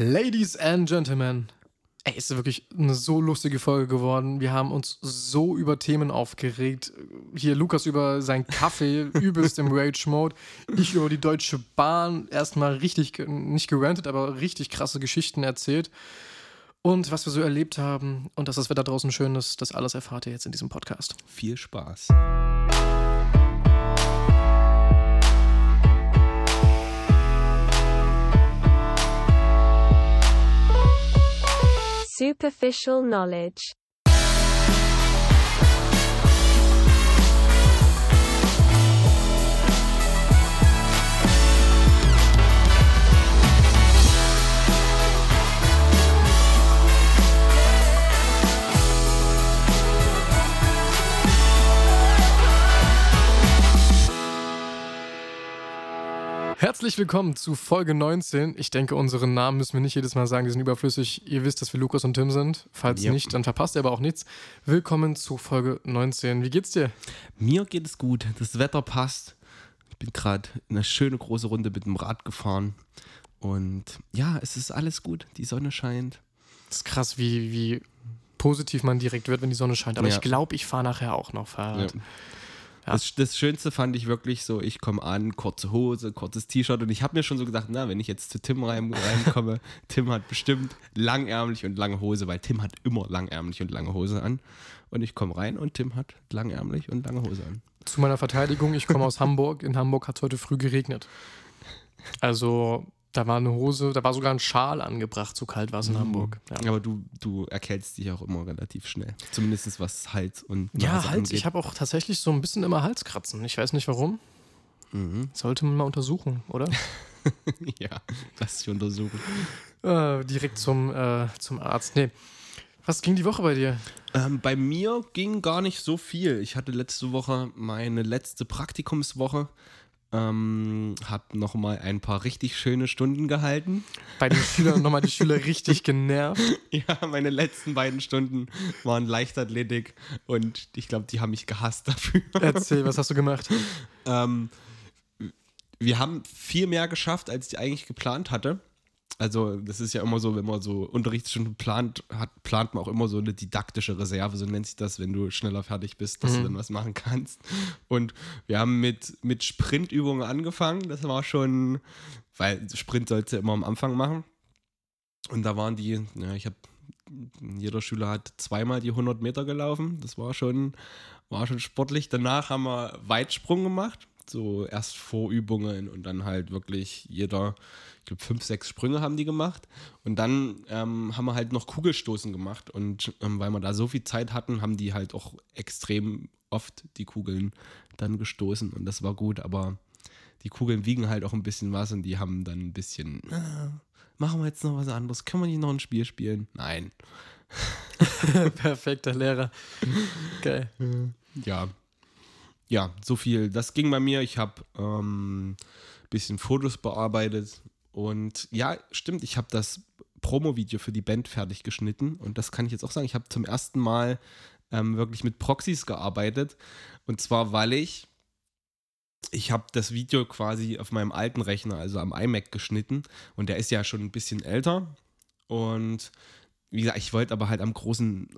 Ladies and Gentlemen, ey, ist wirklich eine so lustige Folge geworden. Wir haben uns so über Themen aufgeregt. Hier Lukas über seinen Kaffee, übelst im Rage-Mode. Ich über die Deutsche Bahn, erstmal richtig, nicht gerantet, aber richtig krasse Geschichten erzählt. Und was wir so erlebt haben und dass das Wetter draußen schön ist, das alles erfahrt ihr jetzt in diesem Podcast. Viel Spaß. Superficial knowledge. Herzlich willkommen zu Folge 19. Ich denke, unseren Namen müssen wir nicht jedes Mal sagen, die sind überflüssig. Ihr wisst, dass wir Lukas und Tim sind. Falls Ja. nicht, dann verpasst ihr aber auch nichts. Willkommen zu Folge 19. Wie geht's dir? Mir geht es gut. Das Wetter passt. Ich bin gerade eine schöne große Runde mit dem Rad gefahren. Und ja, es ist alles gut. Die Sonne scheint. Das ist krass, wie, wie positiv man direkt wird, wenn die Sonne scheint. Aber Ja. ich glaube, ich fahre nachher auch noch Fahrrad. Ja. Das, das Schönste fand ich wirklich so, ich komme an, kurze Hose, kurzes T-Shirt und ich habe mir schon so gedacht, na, wenn ich jetzt zu Tim rein, reinkomme, Tim hat bestimmt langärmlich und lange Hose, weil Tim hat immer langärmlich und lange Hose an. Und ich komme rein und Tim hat langärmlich und lange Hose an. Zu meiner Verteidigung, ich komme aus Hamburg. In Hamburg hat es heute früh geregnet. Also, da war eine Hose, da war sogar ein Schal angebracht, so kalt war es in Hamburg. Ja. Aber du, du erkältst dich auch immer relativ schnell. Zumindest was Hals und Nase Ja, Hals. angeht. Ich habe auch tatsächlich so ein bisschen immer Halskratzen. Ich weiß nicht warum. Mhm. Sollte man mal untersuchen, oder? ja, lass dich untersuchen. äh, direkt zum, äh, zum Arzt. Nee. Was ging die Woche bei dir? Ähm, bei mir ging gar nicht so viel. Ich hatte letzte Woche meine letzte Praktikumswoche. Ähm, hab noch mal ein paar richtig schöne Stunden gehalten. Bei den Schülern nochmal die Schüler richtig genervt. Ja, meine letzten beiden Stunden waren Leichtathletik und ich glaube, die haben mich gehasst dafür. Erzähl, was hast du gemacht? Ähm, wir haben viel mehr geschafft, als ich eigentlich geplant hatte. Also, das ist ja immer so, wenn man so Unterrichtsstunden plant, hat, plant man auch immer so eine didaktische Reserve, so nennt sich das, wenn du schneller fertig bist, dass du dann was machen kannst. Und wir haben mit, mit Sprintübungen angefangen. Das war schon, weil Sprint sollst du immer am Anfang machen. Und da waren die, ja, ich habe, jeder Schüler hat zweimal die 100 Meter gelaufen. Das war schon, war schon sportlich. Danach haben wir Weitsprung gemacht. So erst Vorübungen und dann halt wirklich jeder, ich glaube, fünf, sechs Sprünge haben die gemacht. Und dann ähm, haben wir halt noch Kugelstoßen gemacht. Und ähm, weil wir da so viel Zeit hatten, haben die halt auch extrem oft die Kugeln dann gestoßen. Und das war gut, aber die Kugeln wiegen halt auch ein bisschen was und die haben dann ein bisschen, ah, machen wir jetzt noch was anderes? Können wir nicht noch ein Spiel spielen? Nein. Perfekter Lehrer. Geil. Ja. Ja, so viel. Das ging bei mir. Ich habe ähm, ein bisschen Fotos bearbeitet. Und ja, stimmt, ich habe das Promo-Video für die Band fertig geschnitten. Und das kann ich jetzt auch sagen. Ich habe zum ersten Mal ähm, wirklich mit Proxys gearbeitet. Und zwar, weil ich, ich habe das Video quasi auf meinem alten Rechner, also am iMac geschnitten. Und der ist ja schon ein bisschen älter. Und wie gesagt, ich wollte aber halt am großen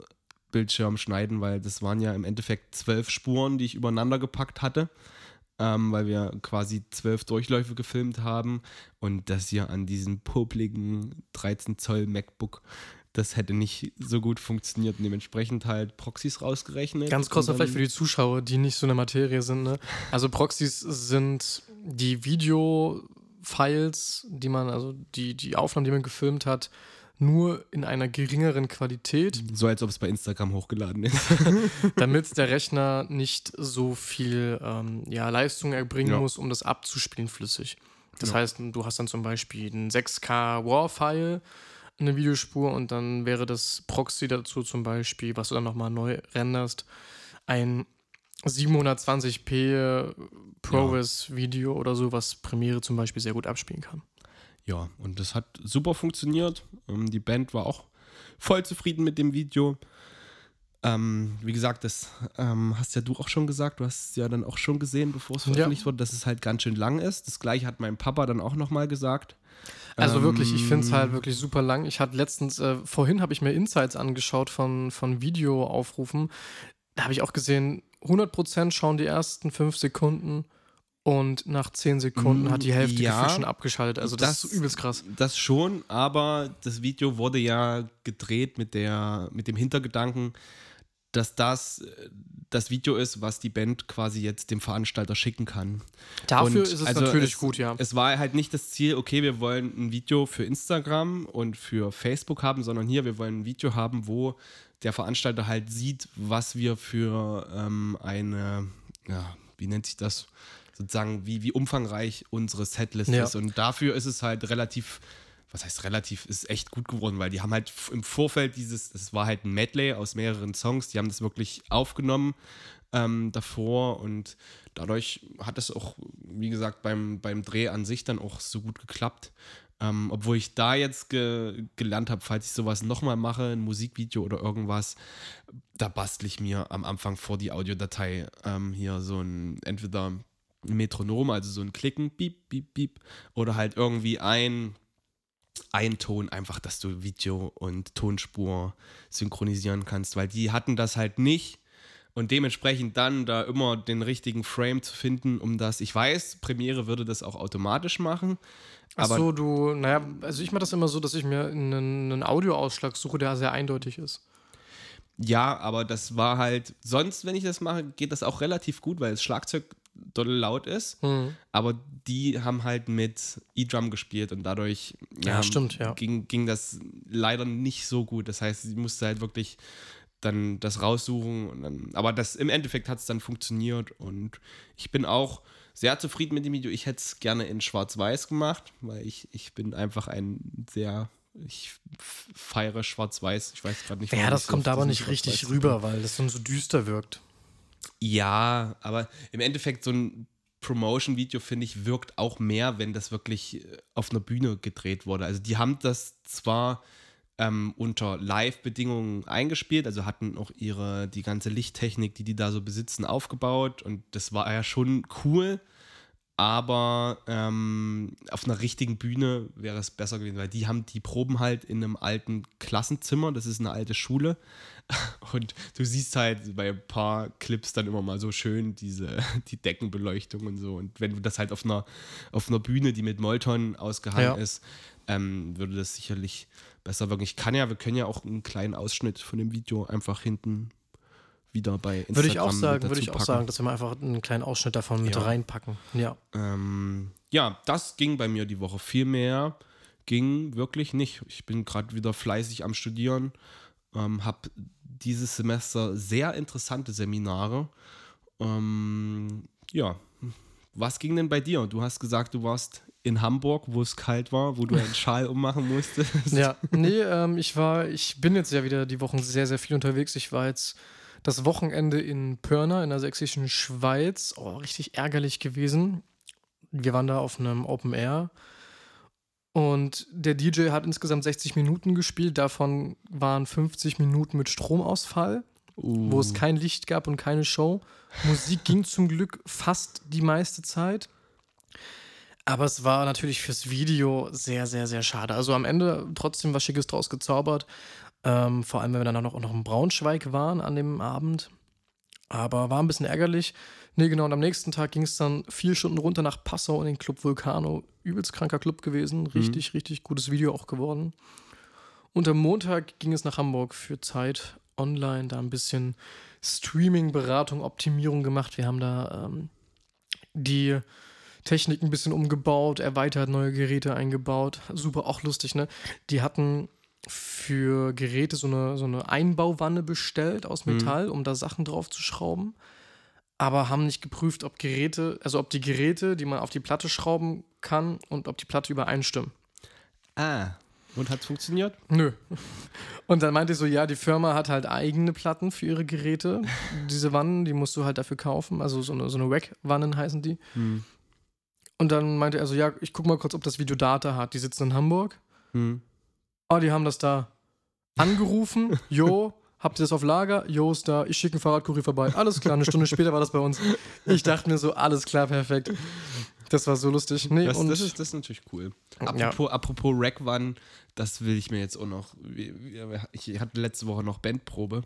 Bildschirm schneiden, weil das waren ja im Endeffekt zwölf Spuren, die ich übereinander gepackt hatte, ähm, weil wir quasi zwölf Durchläufe gefilmt haben und das hier an diesem popligen 13 Zoll MacBook, das hätte nicht so gut funktioniert und dementsprechend halt Proxys rausgerechnet. Ganz kurz vielleicht für die Zuschauer, die nicht so in der Materie sind. Ne? Also Proxys sind die Video-Files, die man, also die, die Aufnahmen, die man gefilmt hat, nur in einer geringeren Qualität, So als ob es bei Instagram hochgeladen ist. damit der Rechner nicht so viel ähm, ja, Leistung erbringen Ja. muss, um das abzuspielen flüssig. Das Ja. heißt, du hast dann zum Beispiel ein 6K RAW-File, eine Videospur und dann wäre das Proxy dazu zum Beispiel, was du dann nochmal neu renderst, ein 720p ProRes-Video oder so, was Premiere zum Beispiel sehr gut abspielen kann. Ja, und das hat super funktioniert. Ähm, die Band war auch voll zufrieden mit dem Video. Ähm, wie gesagt, das ähm, hast ja du auch schon gesagt. Du hast es ja dann auch schon gesehen, bevor es Ja. veröffentlicht wurde, dass es halt ganz schön lang ist. Das gleiche hat mein Papa dann auch nochmal gesagt. Also wirklich, ich finde es Ähm, halt wirklich super lang. Ich hatte letztens, äh, vorhin habe ich mir Insights angeschaut von, von Videoaufrufen. Da habe ich auch gesehen, 100% schauen die ersten 5 Sekunden und nach 10 Sekunden hat die Hälfte Mm, Ja. schon abgeschaltet. Also das, Das- ist übelst krass. Das schon, aber das Video wurde ja gedreht mit, der, mit dem Hintergedanken, dass das das Video ist, was die Band quasi jetzt dem Veranstalter schicken kann. Dafür Und ist es also natürlich es, gut, ja. Es war halt nicht das Ziel, okay, wir wollen ein Video für Instagram und für Facebook haben, sondern hier, wir wollen ein Video haben, wo der Veranstalter halt sieht, was wir für ähm, eine, ja, wie nennt sich das? Sozusagen, wie, wie umfangreich unsere Setlist Ja. ist. Und dafür ist es halt relativ, was heißt relativ, ist echt gut geworden, weil die haben halt im Vorfeld dieses, das war halt ein Medley aus mehreren Songs, die haben das wirklich aufgenommen ähm, davor und dadurch hat es auch, wie gesagt, beim, beim Dreh an sich dann auch so gut geklappt. Ähm, obwohl ich da jetzt ge gelernt habe, falls ich sowas nochmal mache, ein Musikvideo oder irgendwas, da bastle ich mir am Anfang vor die Audiodatei ähm, hier so ein, entweder Metronom, also so ein Klicken, piep, piep, piep, oder halt irgendwie ein, ein Ton, einfach, dass du Video und Tonspur synchronisieren kannst, weil die hatten das halt nicht. Und dementsprechend dann da immer den richtigen Frame zu finden, um das, ich weiß, Premiere würde das auch automatisch machen. Ach so, du, naja, also ich mache das immer so, dass ich mir einen, einen Audioausschlag suche, der sehr eindeutig ist. Ja, aber das war halt, sonst, wenn ich das mache, geht das auch relativ gut, weil das Schlagzeug doll laut ist. Hm. Aber die haben halt mit E-Drum gespielt und dadurch Ja, stimmt, ja. Ging, ging das leider nicht so gut. Das heißt, sie musste halt wirklich dann das raussuchen. Und dann, aber das im Endeffekt hat es dann funktioniert und ich bin auch sehr zufrieden mit dem Video. Ich hätte es gerne in Schwarz-Weiß gemacht, weil ich, ich bin einfach ein sehr, ich feiere Schwarz-Weiß. Ich weiß gerade nicht, Ja, das so kommt aber nicht richtig rüber, weil das dann so düster wirkt. Ja, aber im Endeffekt so ein Promotion-Video, finde ich, wirkt auch mehr, wenn das wirklich äh, auf einer Bühne gedreht wurde. Also die haben das zwar ähm, unter Live-Bedingungen eingespielt, also hatten auch ihre, die ganze Lichttechnik, die die da so besitzen, aufgebaut und das war ja schon cool, aber ähm, auf einer richtigen Bühne wäre es besser gewesen, weil die haben die Proben halt in einem alten Klassenzimmer, das ist eine alte Schule und du siehst halt bei ein paar Clips dann immer mal so schön diese, die Deckenbeleuchtung und so. Und wenn du das halt auf einer, auf einer Bühne, die mit Molton ausgehangen Ja. ist, ähm, würde das sicherlich besser wirken. Ich kann ja, wir können ja auch einen kleinen Ausschnitt von dem Video einfach hinten wieder bei Instagram Würde ich auch sagen, würde ich auch packen. sagen, dass wir mal einfach einen kleinen Ausschnitt davon mit Ja. reinpacken. Ja. Ähm, ja, das ging bei mir die Woche. Viel mehr ging wirklich nicht. Ich bin gerade wieder fleißig am Studieren, ähm, habe dieses Semester sehr interessante Seminare. Ähm, ja, was ging denn bei dir? Du hast gesagt, du warst in Hamburg, wo es kalt war, wo du einen Schal ummachen musstest. Ja, nee, ähm, ich war, ich bin jetzt ja wieder die Wochen sehr, sehr viel unterwegs. Ich war jetzt das Wochenende in Pirna in der sächsischen Schweiz. Oh, richtig ärgerlich gewesen. Wir waren da auf einem Open Air und der DJ hat insgesamt 60 Minuten gespielt. Davon waren 50 Minuten mit Stromausfall, Uh, wo es kein Licht gab und keine Show. Musik ging zum Glück fast die meiste Zeit. Aber es war natürlich fürs Video sehr, sehr, sehr schade. Also am Ende trotzdem was Schickes draus gezaubert. Ähm, vor allem, wenn wir dann auch noch in Braunschweig waren an dem Abend. Aber war ein bisschen ärgerlich. Nee, genau. Und am nächsten Tag ging es dann vier Stunden runter nach Passau in den Club Vulcano. Übelst kranker Club gewesen. Richtig, richtig gutes Video auch geworden. Und am Montag ging es nach Hamburg für Zeit online. Da ein bisschen Streaming-Beratung, Optimierung gemacht. Wir haben da ähm, die Technik ein bisschen umgebaut, erweitert, neue Geräte eingebaut. Super, auch lustig, ne? Die hatten für Geräte so eine, so eine Einbauwanne bestellt aus Metall, um da Sachen drauf zu schrauben. Aber haben nicht geprüft, ob Geräte, also ob die Geräte, die man auf die Platte schrauben kann und ob die Platte übereinstimmen. ah, und hat es funktioniert? Nö. Und dann meinte ich so, ja, die Firma hat halt eigene Platten für ihre Geräte. Diese Wannen, die musst du halt dafür kaufen. Also so eine, so eine Rack-Wannen heißen die. Hm. Und dann meinte er so, ja, ich guck mal kurz, ob das Video Data hat. Die sitzen in Hamburg. Hm. Oh, die haben das da angerufen. Jo, habt ihr das auf Lager? Jo, ist da. Ich schicke einen Fahrradkurier vorbei. Alles klar, eine Stunde später war das bei uns. Ich dachte mir so, alles klar, perfekt. Das war so lustig. Nee, Das, und das, ist, das ist natürlich cool. Ja. Apropos, apropos Rack One, das will ich mir jetzt auch noch. Ich hatte letzte Woche noch Bandprobe.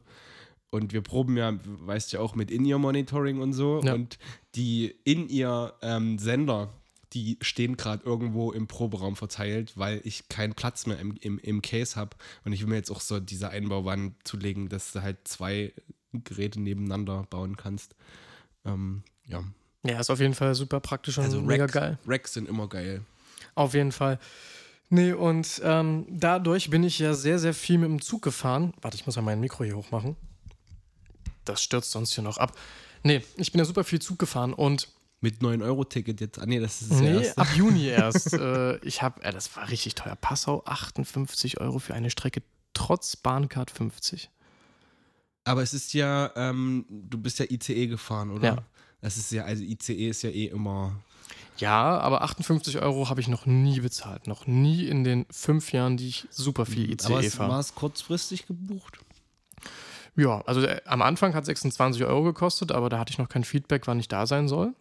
Und wir proben ja, weißt ja auch, mit In-Ear-Monitoring und so. Ja. Und die In-Ear-Sender, die stehen gerade irgendwo im Proberaum verteilt, weil ich keinen Platz mehr im, im, im Case habe. Und ich will mir jetzt auch so diese Einbauwand zulegen, dass du halt zwei Geräte nebeneinander bauen kannst. Ähm, ja. ja, ist auf jeden Fall super praktisch und Also mega Racks, geil. Racks sind immer geil. Auf jeden Fall. Nee, und ähm, dadurch bin ich ja sehr, sehr viel mit dem Zug gefahren. Warte, ich muss mal mein Mikro hier hochmachen. Das stürzt sonst hier noch ab. Nee, ich bin ja super viel Zug gefahren und Mit 9-Euro-Ticket jetzt. Ah, nee, das ist das nee, erste. ab Juni erst. äh, ich habe, äh, das war richtig teuer. Passau 58 Euro für eine Strecke, trotz Bahncard 50. Aber es ist ja, ähm, du bist ja ICE gefahren, oder? Ja. Das ist ja, also ICE ist ja eh immer. Ja, aber 58 Euro habe ich noch nie bezahlt. Noch nie in den fünf Jahren, die ich super viel Mhm. ICE fahre. war es kurzfristig gebucht? Ja, also äh, am Anfang hat 26 Euro gekostet, aber da hatte ich noch kein Feedback, wann ich da sein soll.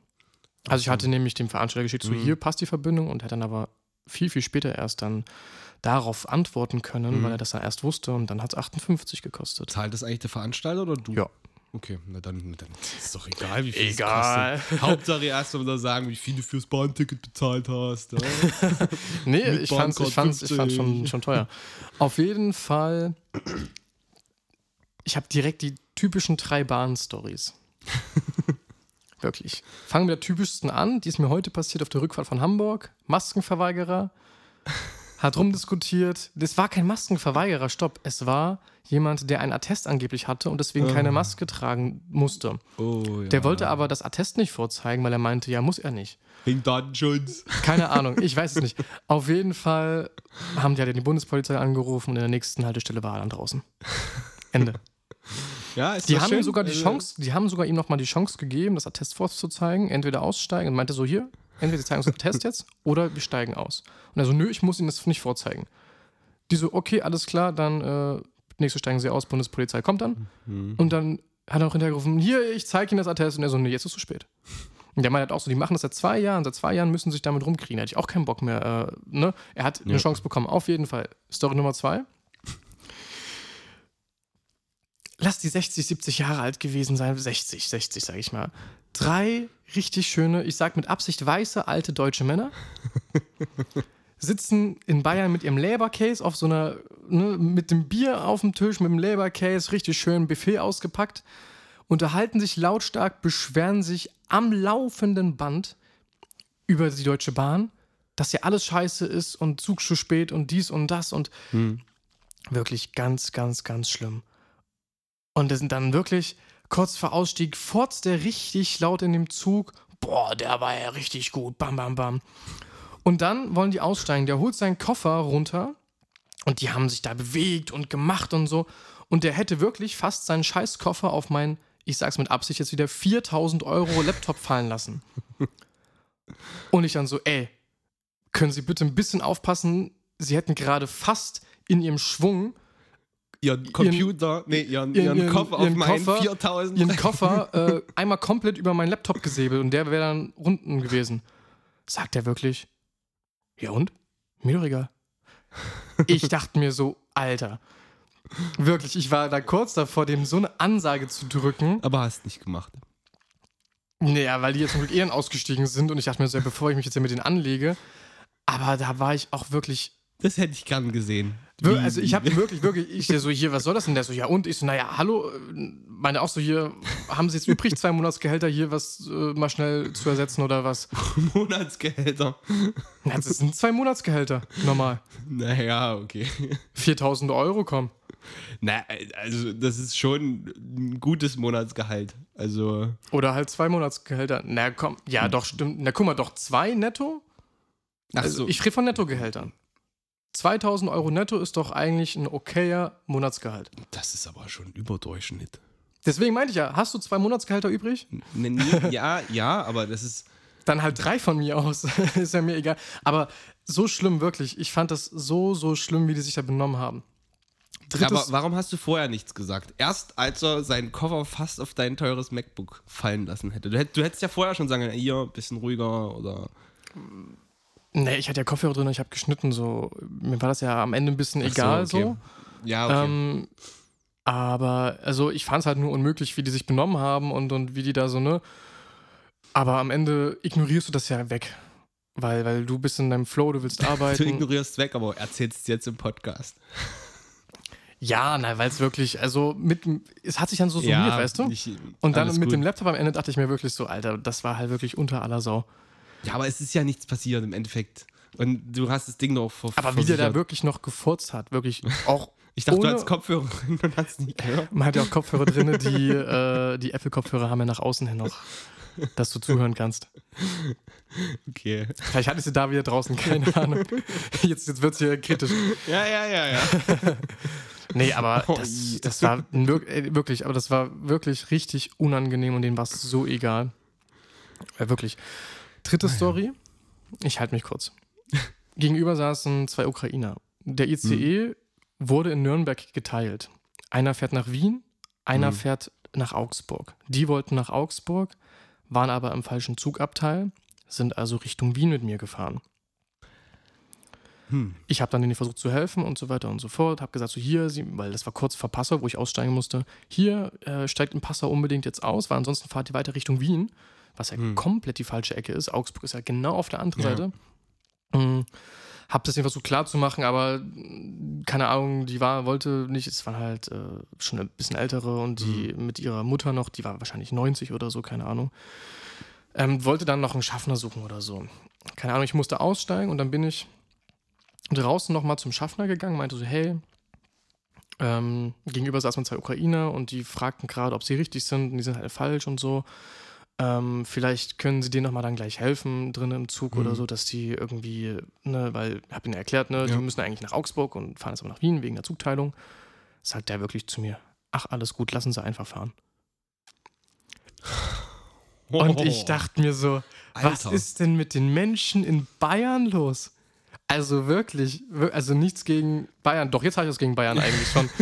Also ich hatte nämlich dem Veranstalter geschickt, so Mhm. hier passt die Verbindung und er hat dann aber viel, viel später erst dann darauf antworten können, Mhm. weil er das dann erst wusste und dann hat es 58 gekostet. Zahlt das eigentlich der Veranstalter oder du? Ja. Okay, na dann, na dann ist doch egal, wie viel Egal. es kostet. Hauptsache erst mal sagen, wie viel du fürs Bahnticket bezahlt hast. Ja? Nee, ich fand's, ich fand's, ich fand's schon, 50. schon teuer. Auf jeden Fall, ich habe direkt die typischen drei Bahn-Stories. Wirklich. Fangen wir mit der typischsten an, die ist mir heute passiert auf der Rückfahrt von Hamburg. Maskenverweigerer hat rumdiskutiert. Das war kein Maskenverweigerer, stopp. Es war jemand, der einen Attest angeblich hatte und deswegen keine Ah. Maske tragen musste. Oh, ja. Der wollte aber das Attest nicht vorzeigen, weil er meinte, ja, muss er nicht. Wegen Datenschutz. Keine Ahnung, ich weiß es nicht. Auf jeden Fall haben die halt die Bundespolizei angerufen und in der nächsten Haltestelle war er dann draußen. Ende. Ja, ist Die das haben schön? ihm sogar die Also, Chance, die haben sogar ihm nochmal die Chance gegeben, das Attest vorzuzeigen, entweder aussteigen und meinte so, hier, entweder sie zeigen uns das Attest jetzt oder wir steigen aus. Und er so, nö, ich muss ihnen das nicht vorzeigen. Die so, okay, alles klar, dann äh, nächste steigen sie aus, Bundespolizei kommt dann. Hm. Und dann hat er auch hinterher gerufen, hier, ich zeige Ihnen das Attest. Und er so, nee, jetzt ist es zu spät. Und der meinte halt auch so, die machen das seit zwei Jahren, seit zwei Jahren müssen sie sich damit rumkriegen. Da hätte ich auch keinen Bock mehr. Äh, ne? Er hat eine Ja. Chance bekommen, auf jeden Fall. Story Nummer zwei. Lass die 60, 70 Jahre alt gewesen sein. 60, 60, sage ich mal. Drei richtig schöne, ich sag mit Absicht weiße, alte deutsche Männer sitzen in Bayern mit ihrem Lebercase auf so einer, ne, mit dem Bier auf dem Tisch, mit dem Lebercase, richtig schön Buffet ausgepackt, unterhalten sich lautstark, beschweren sich am laufenden Band über die Deutsche Bahn, dass ja alles scheiße ist und Zug zu spät und dies und das und Hm. wirklich ganz, ganz, ganz schlimm. Und das sind dann wirklich kurz vor Ausstieg, furzt der richtig laut in dem Zug. Boah, der war ja richtig gut. Bam, bam, bam. Und dann wollen die aussteigen. Der holt seinen Koffer runter und die haben sich da bewegt und gemacht und so. Und der hätte wirklich fast seinen Scheißkoffer auf meinen, ich sag's mit Absicht jetzt wieder, 4000 Euro Laptop fallen lassen. Und ich dann so, ey, können Sie bitte ein bisschen aufpassen? Sie hätten gerade fast in ihrem Schwung Ihren Computer, nee, ihren, ihren- ihren, Koffer ihren auf meinen Koffer- 4000. ihren Koffer äh, einmal komplett über meinen Laptop gesäbelt und der wäre dann unten gewesen. Sagt er wirklich? Ja und? Mir doch egal. Ich dachte mir so, Alter. Wirklich, ich war da kurz davor, dem so eine Ansage zu drücken. Aber hast nicht gemacht. Naja, weil die jetzt zum Glück eh dann ausgestiegen sind und ich dachte mir so, ja, bevor ich mich jetzt hier mit denen anlege. Aber da war ich auch wirklich Das hätte ich gern gesehen. Wie- Also ich habe wirklich, wirklich, ich der so, hier, was soll das denn? Der so, ja und? Ich so, naja, hallo, meine auch so, hier, haben sie jetzt übrig, zwei Monatsgehälter hier was äh, mal schnell zu ersetzen oder was? Monatsgehälter. Na, das sind zwei Monatsgehälter, normal. Naja, okay. 4000 Euro, komm. Na, also das ist schon ein gutes Monatsgehalt. Also, Oder halt zwei Monatsgehälter. Na komm, ja doch, stimmt. Na guck mal, doch zwei netto? ach Also so. ich rede von Nettogehältern. 2000 Euro netto ist doch eigentlich ein okayer Monatsgehalt. das ist aber schon Überdurchschnitt. Deswegen meinte ich ja, hast du zwei Monatsgehälter übrig? Nee, nee, ja, ja, aber das ist. Dann halt drei von mir aus. ist ja mir egal. Aber so schlimm, wirklich. Ich fand das so, so schlimm, wie die sich da benommen haben. Drittes, aber warum hast du vorher nichts gesagt? Erst als er seinen Koffer fast auf dein teures MacBook fallen lassen hätte. Du, hätt, du hättest ja vorher schon sagen können, hier, bisschen ruhiger oder. Nee, ich hatte ja Kopfhörer drin, ich habe geschnitten, so. Mir war das ja am Ende ein bisschen Ach so, egal okay. so. Ja, okay. Ähm, aber, also ich fand es halt nur unmöglich, wie die sich benommen haben und, und wie die da so, ne? Aber am Ende ignorierst du das ja weg. Weil, weil du bist in deinem Flow, du willst du arbeiten. ignorierst weg, aber erzählst es jetzt im Podcast. ja, nein, weil es wirklich, also mit, es hat sich dann so summiert, weißt du? ich- Und dann mit gut. dem Laptop am Ende dachte ich mir wirklich so, Alter, das war halt wirklich unter aller Sau. Ja, aber es ist ja nichts passiert im Endeffekt. Und du hast das Ding noch vor. Aber wie der da versichert. wirklich noch gefurzt hat, wirklich auch. Ich dachte, ohne- du hast Kopfhörer drin und hast nicht gehört. Man hat ja auch Kopfhörer drin, die, äh, die Apple-Kopfhörer haben ja nach außen hin noch, dass du zuhören kannst. Okay. Vielleicht hatte ich sie da wieder draußen, keine Ahnung. Jetzt, jetzt wird es hier kritisch. Ja, ja, ja, ja. Nee, aber Oh, das, das war äh, wirklich, aber das war wirklich richtig unangenehm und denen war es so egal. Äh, wirklich. Dritte Story, ich halte mich kurz. Gegenüber saßen zwei Ukrainer. Der ICE wurde in Nürnberg geteilt. Einer fährt nach Wien, einer Mhm. fährt nach Augsburg. Die wollten nach Augsburg, waren aber im falschen Zugabteil, sind also Richtung Wien mit mir gefahren. Hm. Ich habe dann denen versucht zu helfen und so weiter und so fort. Habe gesagt, so hier, sie, weil das war kurz vor Passau, wo ich aussteigen musste. Hier äh, steigt in Passau unbedingt jetzt aus, weil ansonsten fahrt ihr weiter Richtung Wien, was ja Hm. komplett die falsche Ecke ist. Augsburg ist ja genau auf der anderen Ja. Seite. Mhm. Hab das denen versucht klar zu machen, aber mh, keine Ahnung, die war, wollte nicht, es waren halt äh, schon ein bisschen ältere und die mit ihrer Mutter noch, die war wahrscheinlich 90 oder so, keine Ahnung. Ähm, wollte dann noch einen Schaffner suchen oder so. Keine Ahnung, ich musste aussteigen und dann bin ich draußen nochmal zum Schaffner gegangen, meinte so, hey, ähm, gegenüber saßen zwei Ukrainer und die fragten gerade, ob sie richtig sind und die sind halt falsch und so. Ähm, vielleicht können sie denen nochmal dann gleich helfen drinnen im Zug oder Mhm. so, dass die irgendwie, ne, weil, ich habe ihnen erklärt, ne, Ja. die müssen eigentlich nach Augsburg und fahren jetzt aber nach Wien wegen der Zugteilung. Sagt der wirklich zu mir, ach, alles gut, lassen Sie einfach fahren. Und ich dachte mir so, was Alter. ist denn mit den Menschen in Bayern los? Also wirklich, wir- also nichts gegen Bayern. Doch, jetzt habe ich was gegen Bayern eigentlich schon.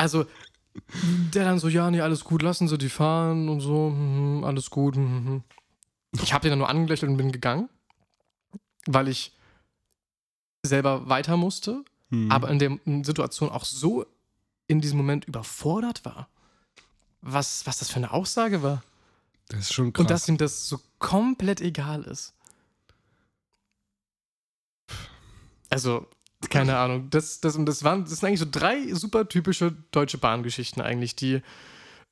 Also, der dann so, ja, nee, alles gut, lassen Sie die fahren und so, mhm, alles gut. mhm. Ich habe den dann nur angelächelt und bin gegangen, weil ich selber weiter musste, Hm. aber in der Situation auch so in diesem Moment überfordert war. Was, was das für eine Aussage war. das ist schon krass. Und dass ihm das so komplett egal ist. Also, keine Ahnung. Das, das, und das, waren, das sind eigentlich so drei super typische deutsche Bahngeschichten eigentlich, die.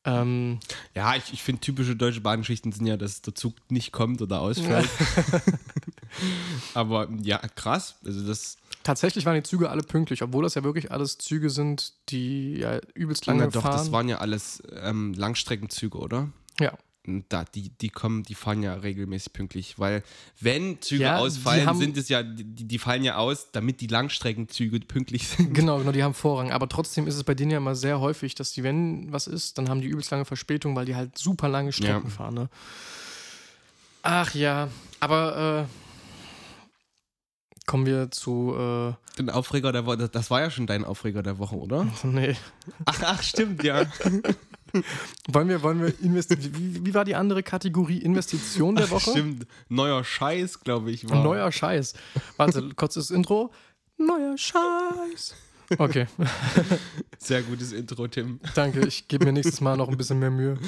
Ähm, ja, ich, ich finde, typische deutsche Bahngeschichten sind ja, dass der Zug nicht kommt oder ausfällt. Aber ja, krass. Also das tatsächlich waren die Züge alle pünktlich, obwohl das ja wirklich alles Züge sind, die ja übelst lange Na doch, fahren. das waren ja alles ähm, Langstreckenzüge, oder? ja. Da, die, die kommen, die fahren ja regelmäßig pünktlich, weil wenn Züge Ja, ausfallen, haben- sind es ja, die, die fallen ja aus, damit die Langstreckenzüge pünktlich sind. Genau, genau, die haben Vorrang. Aber trotzdem ist es bei denen ja immer sehr häufig, dass die, wenn was ist, dann haben die übelst lange Verspätung, weil die halt super lange Strecken Ja. fahren. Ne? Ach ja, aber äh, kommen wir zu. Äh, Den Aufreger der Woche, das war ja schon dein Aufreger der Woche, oder? nee. Ach, ach stimmt, ja. Wollen wir, wollen wir investi wie, wie war die andere Kategorie? Investition der Woche? Stimmt, neuer Scheiß, glaube ich. War. Neuer Scheiß. Warte, kurzes Intro. Neuer Scheiß. Okay, Sehr gutes Intro, Tim. danke. Ich gebe mir nächstes Mal noch ein bisschen mehr Mühe.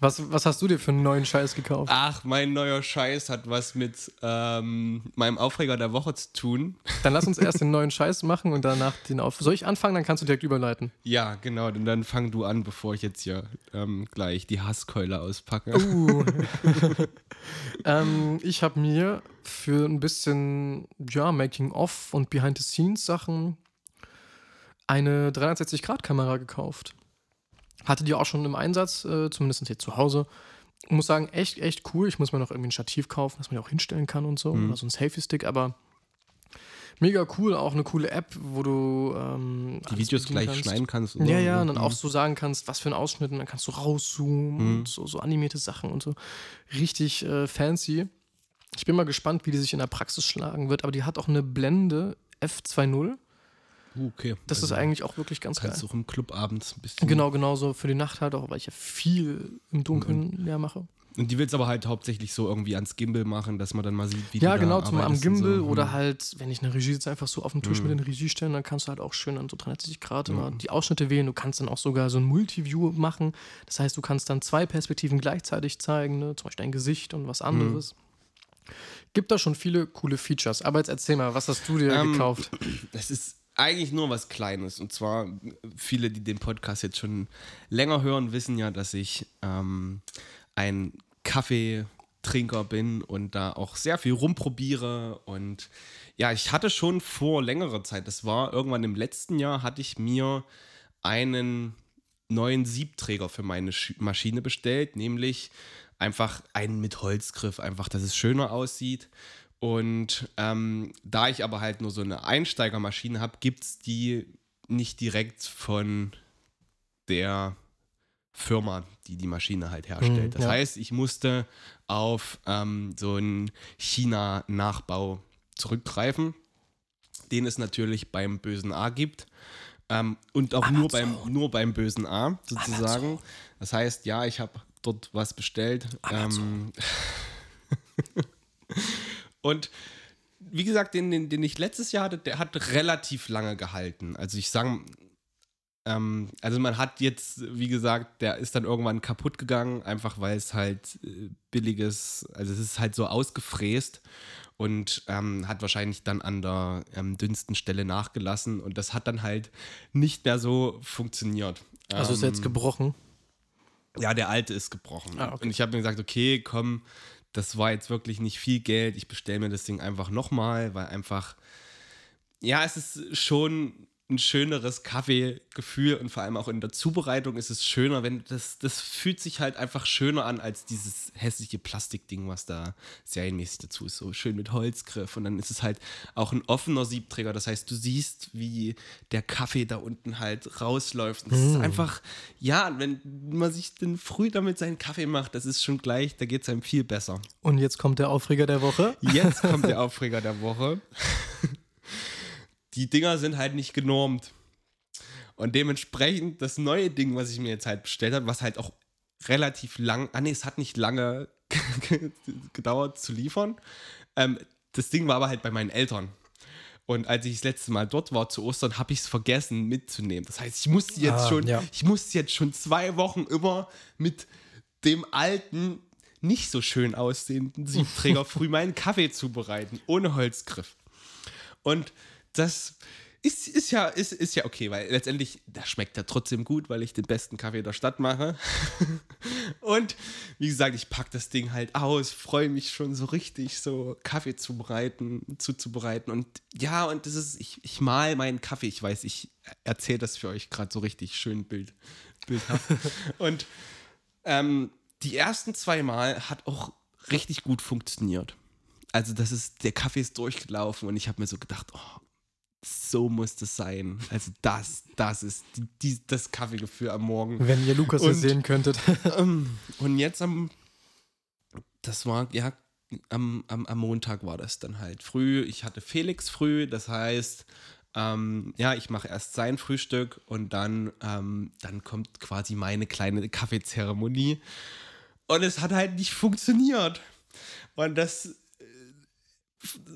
Was, was hast du dir für einen neuen Scheiß gekauft? Ach, mein neuer Scheiß hat was mit ähm, meinem Aufreger der Woche zu tun. Dann lass uns erst den neuen Scheiß machen und danach den auf. Soll ich anfangen? Dann kannst du direkt überleiten. Ja, genau, und dann fang du an, bevor ich jetzt hier ähm, gleich die Hasskeule auspacke. Uh. ähm, ich habe mir für ein bisschen ja, Making-of und Behind-the-Scenes-Sachen eine 360-Grad-Kamera gekauft. Hatte die auch schon im Einsatz, äh, zumindest hier zu Hause. Muss sagen, echt, echt cool. Ich muss mir noch irgendwie ein Stativ kaufen, das man ja auch hinstellen kann und so. Mhm. Oder so ein Selfie-Stick, aber mega cool. Auch eine coole App, wo du ähm, die Videos gleich kannst. schneiden kannst. oder? Ja, ja, und dann Mhm. auch so sagen kannst, was für ein Ausschnitt, und dann kannst du rauszoomen Mhm. und so, so animierte Sachen und so. Richtig äh, fancy. Ich bin mal gespannt, wie die sich in der Praxis schlagen wird, aber die hat auch eine Blende F2.0. Okay. Das ist Also, eigentlich auch wirklich ganz geil. Kannst du auch im Club abends ein bisschen. Genau, genauso für die Nacht halt auch, weil ich ja viel im Dunkeln ja mache. Und die willst aber halt hauptsächlich so irgendwie ans Gimbal machen, dass man dann mal sieht, wie Ja, genau, zum, am Gimbal so. oder Hm. halt, wenn ich eine Regie sitze, einfach so auf dem Tisch mit den Regie stellen, dann kannst du halt auch schön an so 360 Grad immer die Ausschnitte wählen. Du kannst dann auch sogar so ein Multiview machen. Das heißt, du kannst dann zwei Perspektiven gleichzeitig zeigen, ne? zum Beispiel ein Gesicht und was anderes. Gibt da schon viele coole Features. Aber jetzt erzähl mal, was hast du dir Ähm, gekauft? Es ist eigentlich nur was Kleines. Und zwar, viele, die den Podcast jetzt schon länger hören, wissen ja, dass ich ähm, ein Kaffeetrinker bin und da auch sehr viel rumprobiere. Und ja, ich hatte schon vor längerer Zeit, das war irgendwann im letzten Jahr, hatte ich mir einen neuen Siebträger für meine Sch Maschine bestellt, nämlich einfach einen mit Holzgriff, einfach, dass es schöner aussieht. Und ähm, da ich aber halt nur so eine Einsteigermaschine habe, gibt es die nicht direkt von der Firma, die die Maschine halt herstellt. Mhm, das ja. heißt, ich musste auf ähm, so einen China-Nachbau zurückgreifen, den es natürlich beim bösen A gibt. Ähm, und auch nur beim, nur beim bösen A sozusagen. Das heißt, ja, ich habe dort was bestellt. Ähm, und wie gesagt, den, den, den ich letztes Jahr hatte, der hat relativ lange gehalten. Also ich sage, ähm, also man hat jetzt, wie gesagt, der ist dann irgendwann kaputt gegangen, einfach weil es halt äh, billiges, also es ist halt so ausgefräst und ähm, hat wahrscheinlich dann an der ähm, dünnsten Stelle nachgelassen und das hat dann halt nicht mehr so funktioniert. Also ist er jetzt Ähm, gebrochen. ja, der alte ist gebrochen. Ah, okay. Und ich habe mir gesagt, okay, komm, das war jetzt wirklich nicht viel Geld. Ich bestelle mir das Ding einfach nochmal, weil einfach, ja, es ist schon ein schöneres Kaffeegefühl und vor allem auch in der Zubereitung ist es schöner, wenn das, das fühlt sich halt einfach schöner an als dieses hässliche Plastikding, was da serienmäßig dazu ist. So schön mit Holzgriff und dann ist es halt auch ein offener Siebträger. Das heißt, du siehst, wie der Kaffee da unten halt rausläuft. Und das ist einfach, ja, wenn man sich dann früh damit seinen Kaffee macht, das ist schon gleich, da geht es einem viel besser. Und jetzt kommt der Aufreger der Woche. Jetzt kommt der Aufreger der Woche. Die Dinger sind halt nicht genormt. Und dementsprechend das neue Ding, was ich mir jetzt halt bestellt habe, was halt auch relativ lang, ah nee, es hat nicht lange gedauert zu liefern. Ähm, das Ding war aber halt bei meinen Eltern. Und als ich das letzte Mal dort war zu Ostern, habe ich es vergessen mitzunehmen. Das heißt, ich musste jetzt Ah, schon, ja. ich musste jetzt schon zwei Wochen immer mit dem alten, nicht so schön aussehenden Siebträger früh meinen Kaffee zubereiten, ohne Holzgriff. Und das ist, ist, ja, ist, ist ja okay, weil letztendlich, das schmeckt ja trotzdem gut, weil ich den besten Kaffee der Stadt mache. Und wie gesagt, ich packe das Ding halt aus, freue mich schon so richtig, so Kaffee zubereiten, zuzubereiten. Und ja, und das ist, ich, ich mal meinen Kaffee, ich weiß, ich erzähle das für euch gerade so richtig schön Bild, bildhaft. Und ähm, die ersten zwei Mal hat auch richtig gut funktioniert. Also das ist, der Kaffee ist durchgelaufen und ich habe mir so gedacht, oh, so muss das sein. Also das, das ist die, die, das Kaffeegefühl am Morgen. Wenn ihr Lukas Und- sehen könntet. Ähm, Und jetzt am, das war, ja, am, am, am Montag war das dann halt früh. Ich hatte Felix früh, das heißt, ähm, ja, ich mache erst sein Frühstück und dann, ähm, dann kommt quasi meine kleine Kaffeezeremonie. Und es hat halt nicht funktioniert. Und das äh,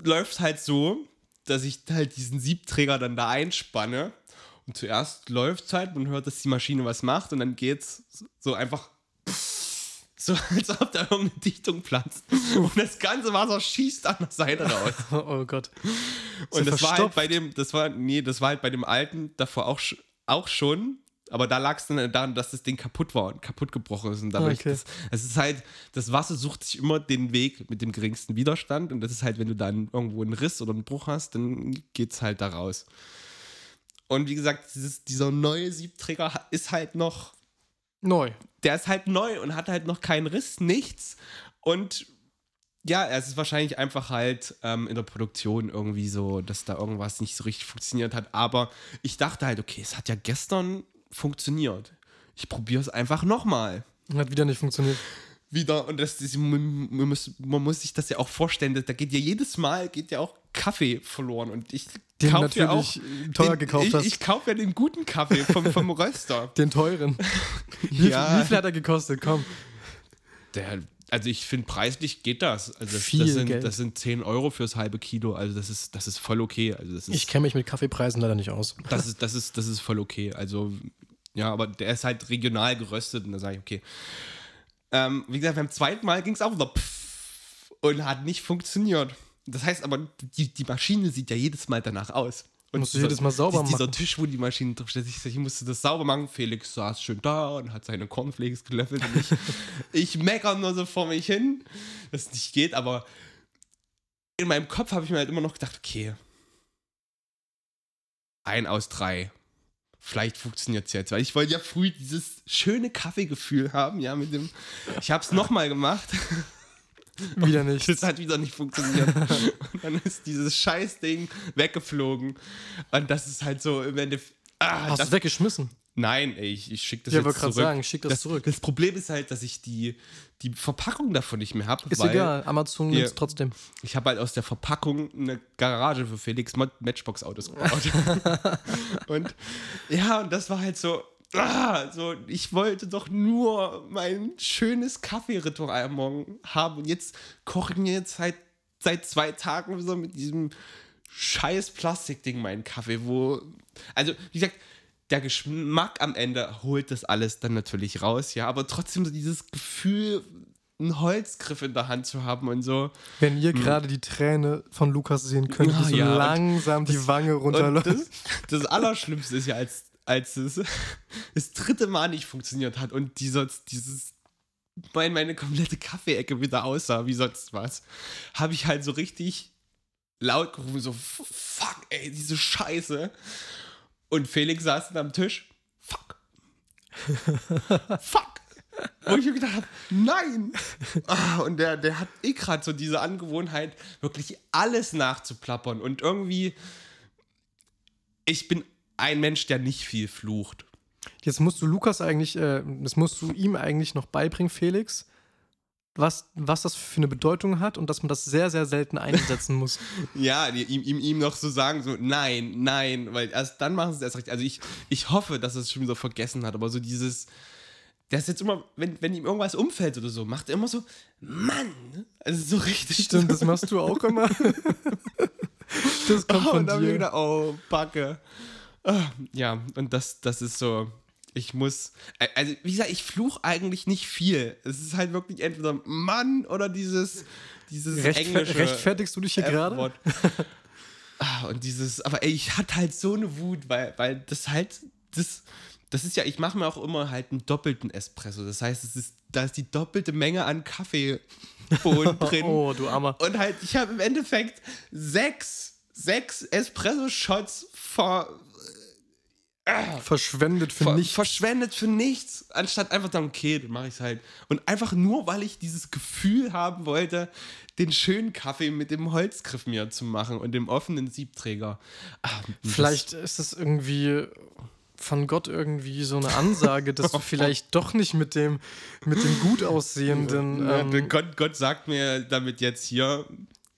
läuft halt so, dass ich halt diesen Siebträger dann da einspanne. Und zuerst läuft es halt, man hört, dass die Maschine was macht und dann geht's so einfach so, als ob da irgendeine Dichtung platzt. Und das ganze Wasser schießt an der Seite raus. Oh Gott. Und das war halt verstopft. bei dem, das war, nee, das war halt bei dem alten davor auch, auch schon. Aber da lag es dann daran, dass das Ding kaputt war und kaputt gebrochen ist. Und dadurch, Okay. das, es ist halt, das Wasser sucht sich immer den Weg mit dem geringsten Widerstand. Und das ist halt, wenn du dann irgendwo einen Riss oder einen Bruch hast, dann geht es halt da raus. Und wie gesagt, dieses, dieser neue Siebträger ist halt noch Neu. der ist halt neu und hat halt noch keinen Riss, nichts. Und ja, es ist wahrscheinlich einfach halt ähm, in der Produktion irgendwie so, dass da irgendwas nicht so richtig funktioniert hat. Aber ich dachte halt, okay, es hat ja gestern funktioniert. Ich probiere es einfach nochmal. Hat wieder nicht funktioniert. Wieder, und das, ist, man, man, muss, man muss sich das ja auch vorstellen, da geht ja jedes Mal geht ja auch Kaffee verloren. Und ich Den kauf ja auch teuer den, gekauft ich, hast. Ich kaufe ja den guten Kaffee vom, vom Röster. Den teuren. Wie, Ja. wie viel hat er gekostet? Komm. Der, also ich finde, preislich geht das. Also das, Viel das, sind, Geld. das sind 10 Euro fürs halbe Kilo. Also das ist, das ist voll okay. Also das ist, Ich kenne mich mit Kaffeepreisen leider nicht aus. das ist, das ist, das ist voll okay. Also, ja, aber der ist halt regional geröstet und da sage ich, okay. Ähm, wie gesagt, beim zweiten Mal ging es auch wieder pff und hat nicht funktioniert. Das heißt aber, die, die Maschine sieht ja jedes Mal danach aus. Und Musst du jedes Mal sauber Dieser machen. Tisch, wo die Maschine drauf steht, ich, ich musste das sauber machen. Felix saß schön da und hat seine Cornflakes gelöffelt. Und ich, ich meckere nur so vor mich hin, dass es nicht geht, aber in meinem Kopf habe ich mir halt immer noch gedacht, okay, ein aus drei. Vielleicht funktioniert es jetzt, weil ich wollte ja früh dieses schöne Kaffeegefühl haben, ja, mit dem. Ich habe es nochmal gemacht. Wieder nicht. Das hat wieder nicht funktioniert. Und dann ist dieses Scheißding weggeflogen. Und das ist halt so im Endeffekt. Ah, Hast du das, es weggeschmissen? Nein, ey, ich, ich schicke das Ja, jetzt wollte gerade zurück. sagen, schick das zurück. Das Problem ist halt, dass ich die, die Verpackung davon nicht mehr habe. Ist weil egal, Amazon nimmt trotzdem. Ich habe halt aus der Verpackung eine Garage für Felix Matchbox-Autos gebaut. und ja, und das war halt so. Ah, so, ich wollte doch nur mein schönes Kaffeeritual am Morgen haben. Und jetzt koche ich mir jetzt halt seit zwei Tagen so mit diesem scheiß Plastikding meinen Kaffee, wo. Also, wie gesagt, der Geschmack am Ende holt das alles dann natürlich raus, ja, aber trotzdem so dieses Gefühl, einen Holzgriff in der Hand zu haben und so. Wenn ihr gerade die Träne von Lukas sehen könnt, wie so ja, langsam die Wange runterläuft. das, das Allerschlimmste ist ja, als, als es das dritte Mal nicht funktioniert hat und dieser, dieses mein, meine komplette Kaffeeecke wieder aussah wie sonst was, habe ich halt so richtig laut gerufen, so fuck, ey, diese Scheiße. Und Felix saß dann am Tisch, fuck. fuck. Wo ich mir gedacht habe, nein. Ah, und der, der hat eh gerade so diese Angewohnheit, wirklich alles nachzuplappern. Und irgendwie, ich bin ein Mensch, der nicht viel flucht. Jetzt musst du Lukas eigentlich, äh, das musst du ihm eigentlich noch beibringen, Felix, was, was das für eine Bedeutung hat und dass man das sehr, sehr selten einsetzen muss. Ja, die- ihm, ihm, ihm noch so sagen, so, nein, nein, weil erst dann machen sie es erst recht. Also ich, ich hoffe, dass er es schon wieder vergessen hat, aber so dieses, der ist jetzt immer, wenn, wenn ihm irgendwas umfällt oder so, macht er immer so, Mann, also so richtig. Stimmt, das machst du auch immer. Das kommt Oh, von und dann hab ich dir. gedacht, oh, Backe. Ah, Ja, und das, das ist so, ich muss, äh, also wie gesagt, ich fluch eigentlich nicht viel. Es ist halt wirklich entweder Mann oder dieses, dieses Rechtfer englische rechtfertigst du dich hier gerade? Ah, und dieses, aber ey, ich hatte halt so eine Wut, weil, weil das halt, das, das ist ja, ich mache mir auch immer halt einen doppelten Espresso. Das heißt, es ist, da ist die doppelte Menge an Kaffeebohnen drin. Oh, du Armer. Und halt, ich habe im Endeffekt sechs, sechs Espresso-Shots ver, Verschwendet für ver, nichts. verschwendet für nichts, anstatt einfach dann, okay, dann mache ich es halt. Und einfach nur, weil ich dieses Gefühl haben wollte, den schönen Kaffee mit dem Holzgriff mir zu machen und dem offenen Siebträger. Ah, Vielleicht ist das irgendwie von Gott irgendwie so eine Ansage, dass du vielleicht doch nicht mit dem, mit dem gut aussehenden. Ähm, Gott, Gott sagt mir damit jetzt hier,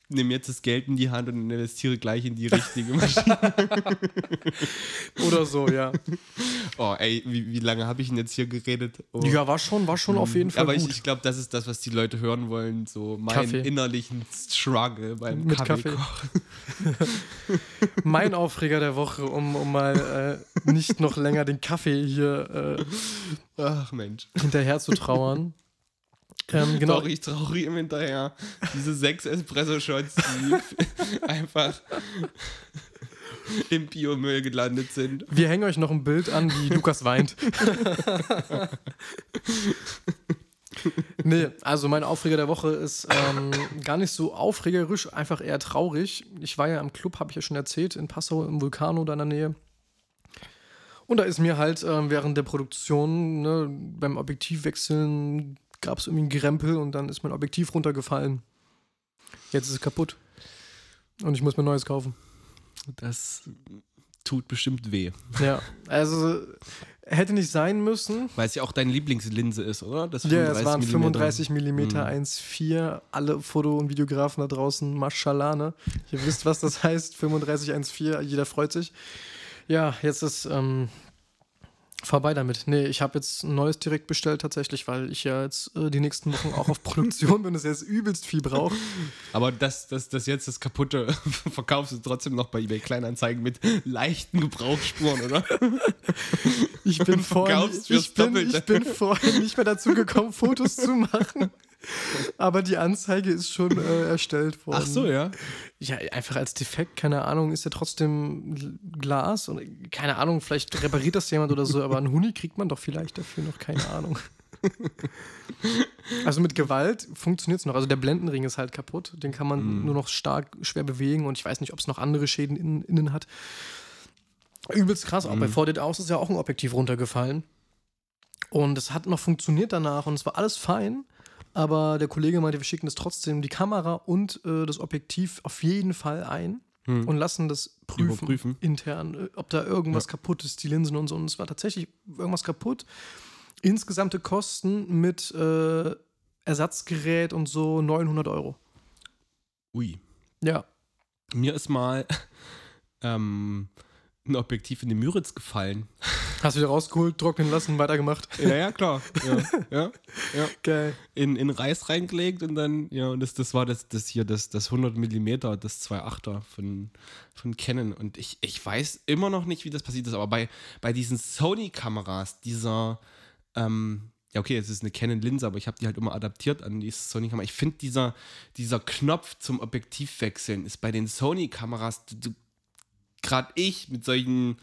nimm jetzt das Geld in die Hand und investiere gleich in die richtige Maschine. oder so, ja. oh, ey, wie, wie lange habe ich denn jetzt hier geredet? Oh. Ja, war schon, war schon auf jeden Fall Aber ich, gut. ich glaube, das ist das, was die Leute hören wollen, so meinen Kaffee. innerlichen Struggle beim Mit Kaffee. Kaffee. mein Aufreger der Woche, um, um mal äh, nicht noch länger den Kaffee hier Ach Mensch. äh, hinterher zu trauern. Ähm, genau, Traurig, traurig im Hinterher. Diese sechs Espresso-Shots, die einfach im Biomüll gelandet sind. wir hängen euch noch ein Bild an, wie Lukas weint. nee, also mein Aufreger der Woche ist ähm, gar nicht so aufregerisch, einfach eher traurig. Ich war ja im Club, habe ich ja schon erzählt, in Passau im Vulkano da in der Nähe. Und da ist mir halt ähm, während der Produktion, ne, beim Objektivwechseln, gab es irgendwie einen Gerempel und dann ist mein Objektiv runtergefallen. Jetzt ist es kaputt. Und ich muss mir neues kaufen. Das tut bestimmt weh. Ja, also hätte nicht sein müssen. Weil es ja auch deine Lieblingslinse ist, oder? Das Ja, es waren 35 35 mm Mhm. 1.4. Alle Foto- und Videografen da draußen, mashallah, ne? Ihr wisst, was das heißt, 35 1.4, jeder freut sich. Ja, jetzt ist ähm, Vorbei damit. Nee, ich habe jetzt ein neues direkt bestellt tatsächlich, weil ich ja jetzt äh, die nächsten Wochen auch auf Produktion bin und es jetzt übelst viel brauche. Aber das, das, das jetzt das kaputte verkaufst du trotzdem noch bei eBay Kleinanzeigen mit leichten Gebrauchsspuren, oder? Ich bin, vorhin, ich, bin, ich bin vorhin nicht mehr dazu gekommen, Fotos zu machen. Aber die Anzeige ist schon äh, erstellt worden. Ach so, ja. Ja, einfach als Defekt, keine Ahnung, ist ja trotzdem Glas und keine Ahnung, vielleicht repariert das jemand oder so, aber einen Huni kriegt man doch vielleicht dafür noch, keine Ahnung. Also mit Gewalt funktioniert es noch. Also der Blendenring ist halt kaputt, den kann man nur noch stark schwer bewegen und ich weiß nicht, ob es noch andere Schäden innen, innen hat. Übelst krass, auch bei 4 aus ist ja auch ein Objektiv runtergefallen. Und es hat noch funktioniert danach und es war alles fein. Aber der Kollege meinte, wir schicken das trotzdem die Kamera und äh, das Objektiv auf jeden Fall ein und lassen das prüfen, Überprüfen. intern, äh, ob da irgendwas kaputt ist, die Linsen und so. Und es war tatsächlich irgendwas kaputt. Insgesamte Kosten mit äh, Ersatzgerät und so 900 Euro. Ui. Ja. Mir ist mal ähm, ein Objektiv in die Müritz gefallen. Hast du wieder rausgeholt, trocknen lassen, weitergemacht. Ja, ja, klar. Ja, ja, ja. Geil. In, in Reis reingelegt und dann, ja, und das, das war das, das hier, das, das 100 Millimeter, das 2.8er von, von Canon. Und ich, ich weiß immer noch nicht, wie das passiert ist, aber bei, bei diesen Sony-Kameras, dieser, ähm, ja, okay, es ist eine Canon-Linse, aber ich habe die halt immer adaptiert an die Sony-Kamera. Ich finde, dieser, dieser Knopf zum Objektiv wechseln ist bei den Sony-Kameras, du, gerade ich mit solchen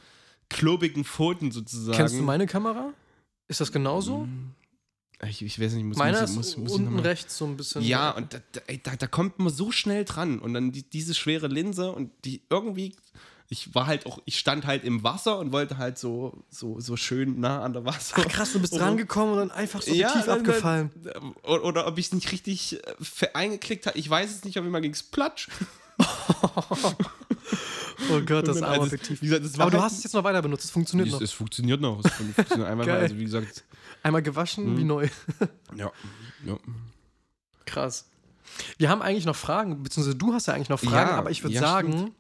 klobigen Pfoten sozusagen. Kennst du meine Kamera? Ist das genauso? Ich, ich weiß nicht, muss, Meiner muss, muss, muss ich unten rechts so ein bisschen. Ja, und da, da, da, kommt man so schnell dran. Und dann die, diese schwere Linse und die irgendwie. Ich war halt auch, ich stand halt im Wasser und wollte halt so, so, so schön nah an der Wasser. Ach, krass, du bist drangekommen und dann einfach so Ja, tief abgefallen. Oder, oder ob ich es nicht richtig äh, eingeklickt habe. Ich weiß es nicht, auf einmal ging es platsch. Oh Gott, das dann, arme also, wie gesagt, das war Aber du halt- hast es jetzt noch weiter benutzt, es funktioniert Es, noch. es funktioniert noch. Es funktioniert Geil. also wie gesagt, Einmal gewaschen, wie neu. ja. ja. Krass. Wir haben eigentlich noch Fragen, beziehungsweise du hast ja eigentlich noch Fragen, Ja, aber ich würde ja, sagen,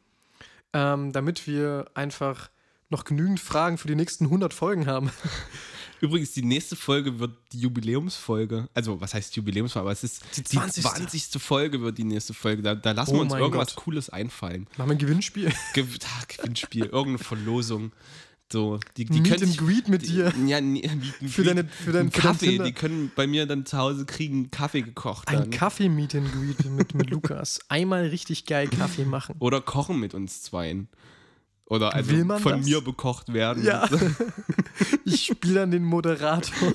ähm, damit wir einfach noch genügend Fragen für die nächsten 100 Folgen haben. Übrigens, die nächste Folge wird die Jubiläumsfolge. Also, was heißt Jubiläumsfolge? Aber es ist die Die 20. 20. Folge wird die nächste Folge. Da, da lassen Oh wir uns irgendwas Gott. Cooles einfallen. Machen wir ein Gewinnspiel. Gew ah, Gewinnspiel, irgendeine Verlosung. So, die, die Meet können and Greet mit die, dir. Ja, nee, Für deine- für deinen- Kaffee. Die können bei mir dann zu Hause kriegen Kaffee gekocht. Ein. Kaffee-Meet and Greet mit, mit Lukas. Einmal richtig geil Kaffee machen. Oder kochen mit uns zweien. Oder also von das? mir bekocht werden. Ja. Ich spiele dann den Moderator.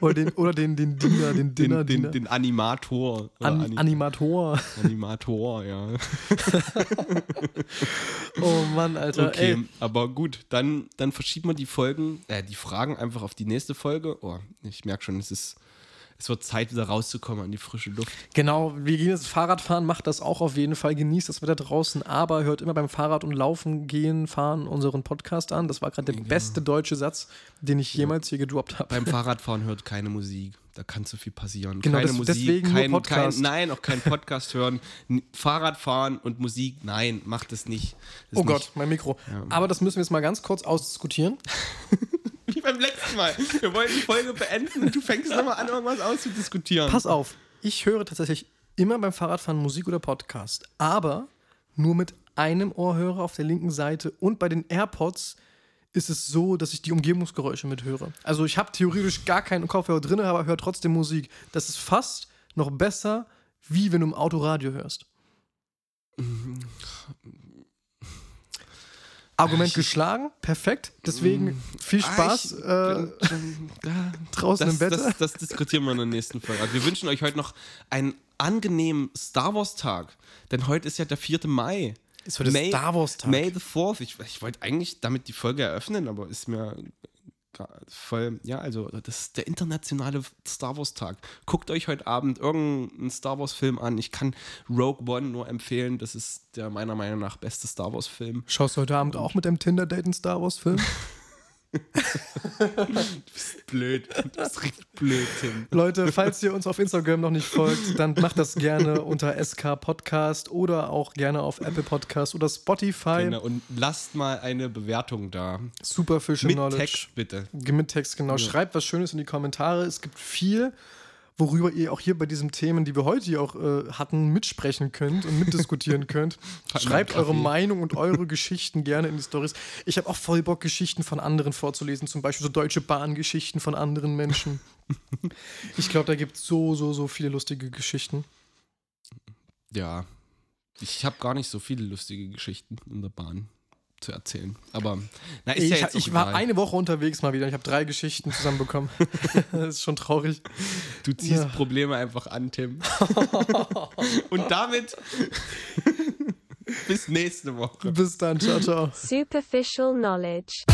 Oder den, oder den, den Diener, den Den, Dinner, den, Diener. den Animator. An, Ani- Animator. Animator, ja. Oh Mann, Alter. Okay, Ey, aber gut, dann, dann verschieben wir die Folgen, äh, die Fragen einfach auf die nächste Folge. Oh, ich merke schon, es ist, es wird Zeit, wieder rauszukommen an die frische Luft. Genau, wir gehen jetzt Fahrradfahren, macht das auch auf jeden Fall, genießt das Wetter draußen, aber hört immer beim Fahrrad und Laufen, Gehen, Fahren unseren Podcast an. Das war gerade der beste deutsche Satz, den ich jemals hier gedroppt habe. Beim Fahrradfahren hört keine Musik. Da kann so viel passieren. Genau, keine des- Musik, deswegen kein, Podcast. Kein, nein, auch kein Podcast hören. Fahrradfahren und Musik, nein, macht es nicht. Ist Oh Gott, nicht- mein Mikro. Aber das müssen wir jetzt mal ganz kurz ausdiskutieren. Wie beim letzten Mal. Wir wollen die Folge beenden und du fängst nochmal an, irgendwas auszudiskutieren. Pass auf, ich höre tatsächlich immer beim Fahrradfahren Musik oder Podcast, aber nur mit einem Ohrhörer auf der linken Seite und bei den AirPods ist es so, dass ich die Umgebungsgeräusche mithöre. Also ich habe theoretisch gar keinen Kopfhörer drin, aber höre trotzdem Musik. Das ist fast noch besser, wie wenn du im Autoradio hörst. Argument Ich- geschlagen, perfekt. Deswegen viel Spaß Ah, äh, ich bin- da- draußen das, im Wetter. Das, das diskutieren wir in der nächsten Folge. Also wir wünschen euch heute noch einen angenehmen Star Wars Tag. Denn heute ist ja der 4. Mai. Ist heute Star Wars Tag. May the 4th. Ich, ich wollte eigentlich damit die Folge eröffnen, aber ist mir voll. Ja, also, das ist der internationale Star Wars Tag. Guckt euch heute Abend irgendeinen Star Wars Film an. Ich kann Rogue One nur empfehlen. Das ist der meiner Meinung nach beste Star Wars Film. Schaust du heute Abend auch mit dem Tinder-Date einen Star Wars-Film? Du bist blöd. Du bist richtig blöd, Tim. Leute, falls ihr uns auf Instagram noch nicht folgt, dann macht das gerne unter SK Podcast oder auch gerne auf Apple Podcast oder Spotify. Genau, und lasst mal eine Bewertung da. Superficial Mit Knowledge. Text bitte. Mit Text, genau. Schreibt was Schönes in die Kommentare. Es gibt viel, worüber ihr auch hier bei diesen Themen, die wir heute hier auch äh, hatten, mitsprechen könnt und mitdiskutieren könnt. Schreibt eure. Meinung und eure Geschichten gerne in die Stories. Ich habe auch voll Bock, Geschichten von anderen vorzulesen, zum Beispiel so Deutsche Bahn-Geschichten von anderen Menschen. ich glaube, da gibt es so, so, so viele lustige Geschichten. Ja. Ich habe gar nicht so viele lustige Geschichten in der Bahn zu erzählen. Aber na, ist ich ja jetzt ich war egal. eine Woche unterwegs mal wieder. Ich habe drei Geschichten zusammenbekommen. das ist schon traurig. Du ziehst Ja. Probleme einfach an, Tim. Und damit bis nächste Woche. Bis dann. Ciao, ciao. Superficial knowledge.